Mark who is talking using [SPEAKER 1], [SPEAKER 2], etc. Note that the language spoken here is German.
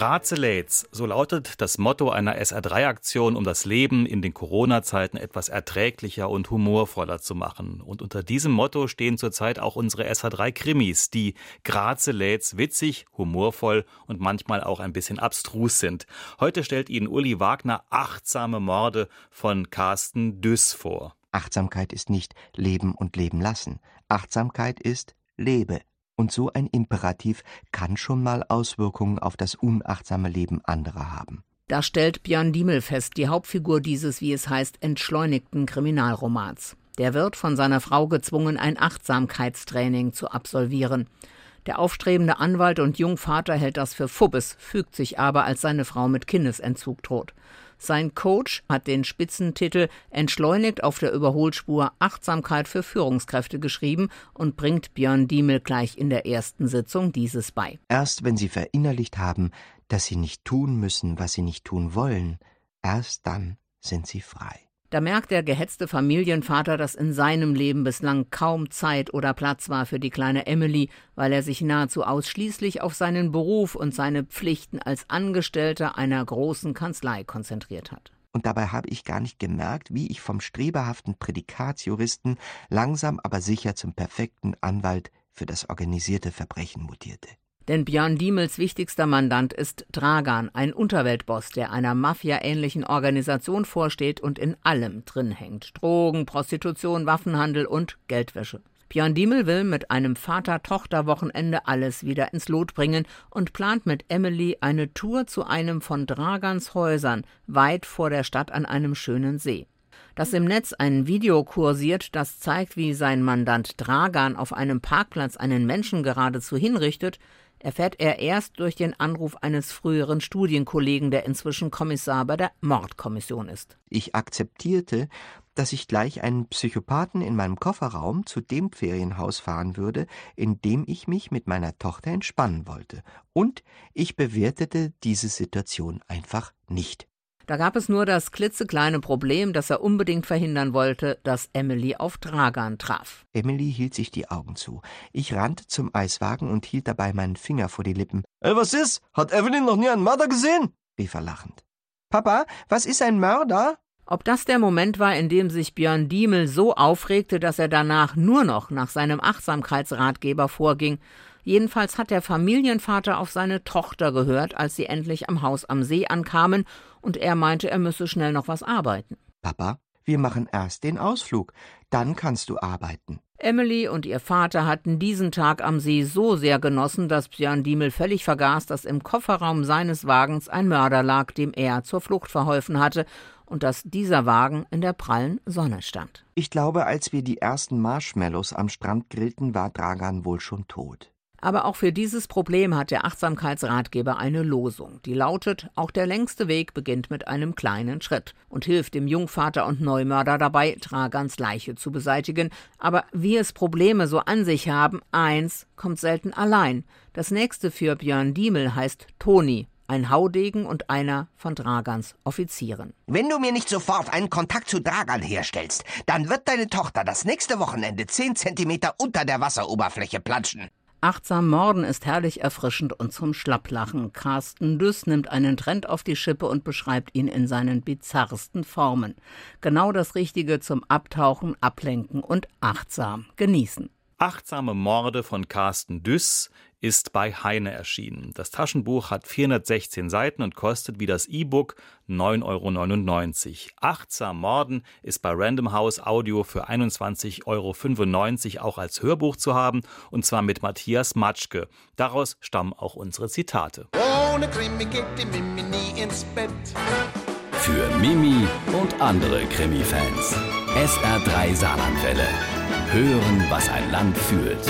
[SPEAKER 1] Grazeläts, so lautet das Motto einer SR3-Aktion, um das Leben in den Corona-Zeiten etwas erträglicher und humorvoller zu machen. Und unter diesem Motto stehen zurzeit auch unsere SR3-Krimis, die Grazeläts witzig, humorvoll und manchmal auch ein bisschen abstrus sind. Heute stellt Ihnen Uli Wagner achtsame Morde von Carsten Düss vor.
[SPEAKER 2] Achtsamkeit ist nicht Leben und Leben lassen. Achtsamkeit ist Lebe. Und so ein Imperativ kann schon mal Auswirkungen auf das unachtsame Leben anderer haben.
[SPEAKER 3] Da stellt Björn Diemel fest, die Hauptfigur dieses, wie es heißt, entschleunigten Kriminalromans. Der wird von seiner Frau gezwungen, ein Achtsamkeitstraining zu absolvieren. Der aufstrebende Anwalt und Jungvater hält das für Fubbes, fügt sich aber, als seine Frau mit Kindesentzug droht. Sein Coach hat den Spitzentitel Entschleunigt auf der Überholspur Achtsamkeit für Führungskräfte geschrieben und bringt Björn Diemel gleich in der ersten Sitzung dieses bei.
[SPEAKER 2] Erst wenn Sie verinnerlicht haben, dass Sie nicht tun müssen, was Sie nicht tun wollen, erst dann sind Sie frei.
[SPEAKER 3] Da merkt der gehetzte Familienvater, dass in seinem Leben bislang kaum Zeit oder Platz war für die kleine Emily, weil er sich nahezu ausschließlich auf seinen Beruf und seine Pflichten als Angestellter einer großen Kanzlei konzentriert hat.
[SPEAKER 2] Und dabei habe ich gar nicht gemerkt, wie ich vom streberhaften Prädikatsjuristen langsam aber sicher zum perfekten Anwalt für das organisierte Verbrechen mutierte.
[SPEAKER 3] Denn Björn Diemels wichtigster Mandant ist Dragan, ein Unterweltboss, der einer Mafia-ähnlichen Organisation vorsteht und in allem drin hängt. Drogen, Prostitution, Waffenhandel und Geldwäsche. Björn Diemel will mit einem Vater-Tochter-Wochenende alles wieder ins Lot bringen und plant mit Emily eine Tour zu einem von Dragans Häusern, weit vor der Stadt an einem schönen See. Dass im Netz ein Video kursiert, das zeigt, wie sein Mandant Dragan auf einem Parkplatz einen Menschen geradezu hinrichtet, erfährt er erst durch den Anruf eines früheren Studienkollegen, der inzwischen Kommissar bei der Mordkommission ist.
[SPEAKER 2] Ich akzeptierte, dass ich gleich einen Psychopathen in meinem Kofferraum zu dem Ferienhaus fahren würde, in dem ich mich mit meiner Tochter entspannen wollte. Und ich bewertete diese Situation einfach nicht.
[SPEAKER 3] Da gab es nur das klitzekleine Problem, dass er unbedingt verhindern wollte, dass Emily auf Dragan traf.
[SPEAKER 2] Emily hielt sich die Augen zu. Ich rannte zum Eiswagen und hielt dabei meinen Finger vor die Lippen.
[SPEAKER 4] Ey, was ist? Hat Evelyn noch nie einen Mörder gesehen?
[SPEAKER 2] rief er lachend. Papa, was ist ein Mörder?
[SPEAKER 3] Ob das der Moment war, in dem sich Björn Diemel so aufregte, dass er danach nur noch nach seinem Achtsamkeitsratgeber vorging, Jedenfalls hat der Familienvater auf seine Tochter gehört, als sie endlich am Haus am See ankamen, und er meinte, er müsse schnell noch was arbeiten.
[SPEAKER 2] Papa, wir machen erst den Ausflug, dann kannst du arbeiten.
[SPEAKER 3] Emily und ihr Vater hatten diesen Tag am See so sehr genossen, dass Björn Diemel völlig vergaß, dass im Kofferraum seines Wagens ein Mörder lag, dem er zur Flucht verholfen hatte, und dass dieser Wagen in der prallen Sonne stand.
[SPEAKER 2] Ich glaube, als wir die ersten Marshmallows am Strand grillten, war Dragan wohl schon tot.
[SPEAKER 3] Aber auch für dieses Problem hat der Achtsamkeitsratgeber eine Losung, die lautet, auch der längste Weg beginnt mit einem kleinen Schritt und hilft dem Jungvater und Neumörder dabei, Tragans Leiche zu beseitigen. Aber wie es Probleme so an sich haben, eins kommt selten allein. Das nächste für Björn Diemel heißt Toni, ein Haudegen und einer von Dragans Offizieren.
[SPEAKER 5] Wenn du mir nicht sofort einen Kontakt zu Dragan herstellst, dann wird deine Tochter das nächste Wochenende zehn Zentimeter unter der Wasseroberfläche platschen.
[SPEAKER 3] Achtsam Morden ist herrlich erfrischend und zum Schlapplachen. Carsten Düss nimmt einen Trend auf die Schippe und beschreibt ihn in seinen bizarrsten Formen. Genau das Richtige zum Abtauchen, Ablenken und achtsam genießen.
[SPEAKER 1] Achtsame Morde von Carsten Düss ist bei Heine erschienen. Das Taschenbuch hat 416 Seiten und kostet wie das E-Book 9,99 Euro. Achtsam Morden ist bei Random House Audio für 21,95 Euro auch als Hörbuch zu haben und zwar mit Matthias Matschke. Daraus stammen auch unsere Zitate.
[SPEAKER 6] Ohne Krimi geht die Mimi nie ins Bett. Für Mimi und andere Krimi-Fans. SR3 Saarlandwelle. Hören, was ein Land fühlt.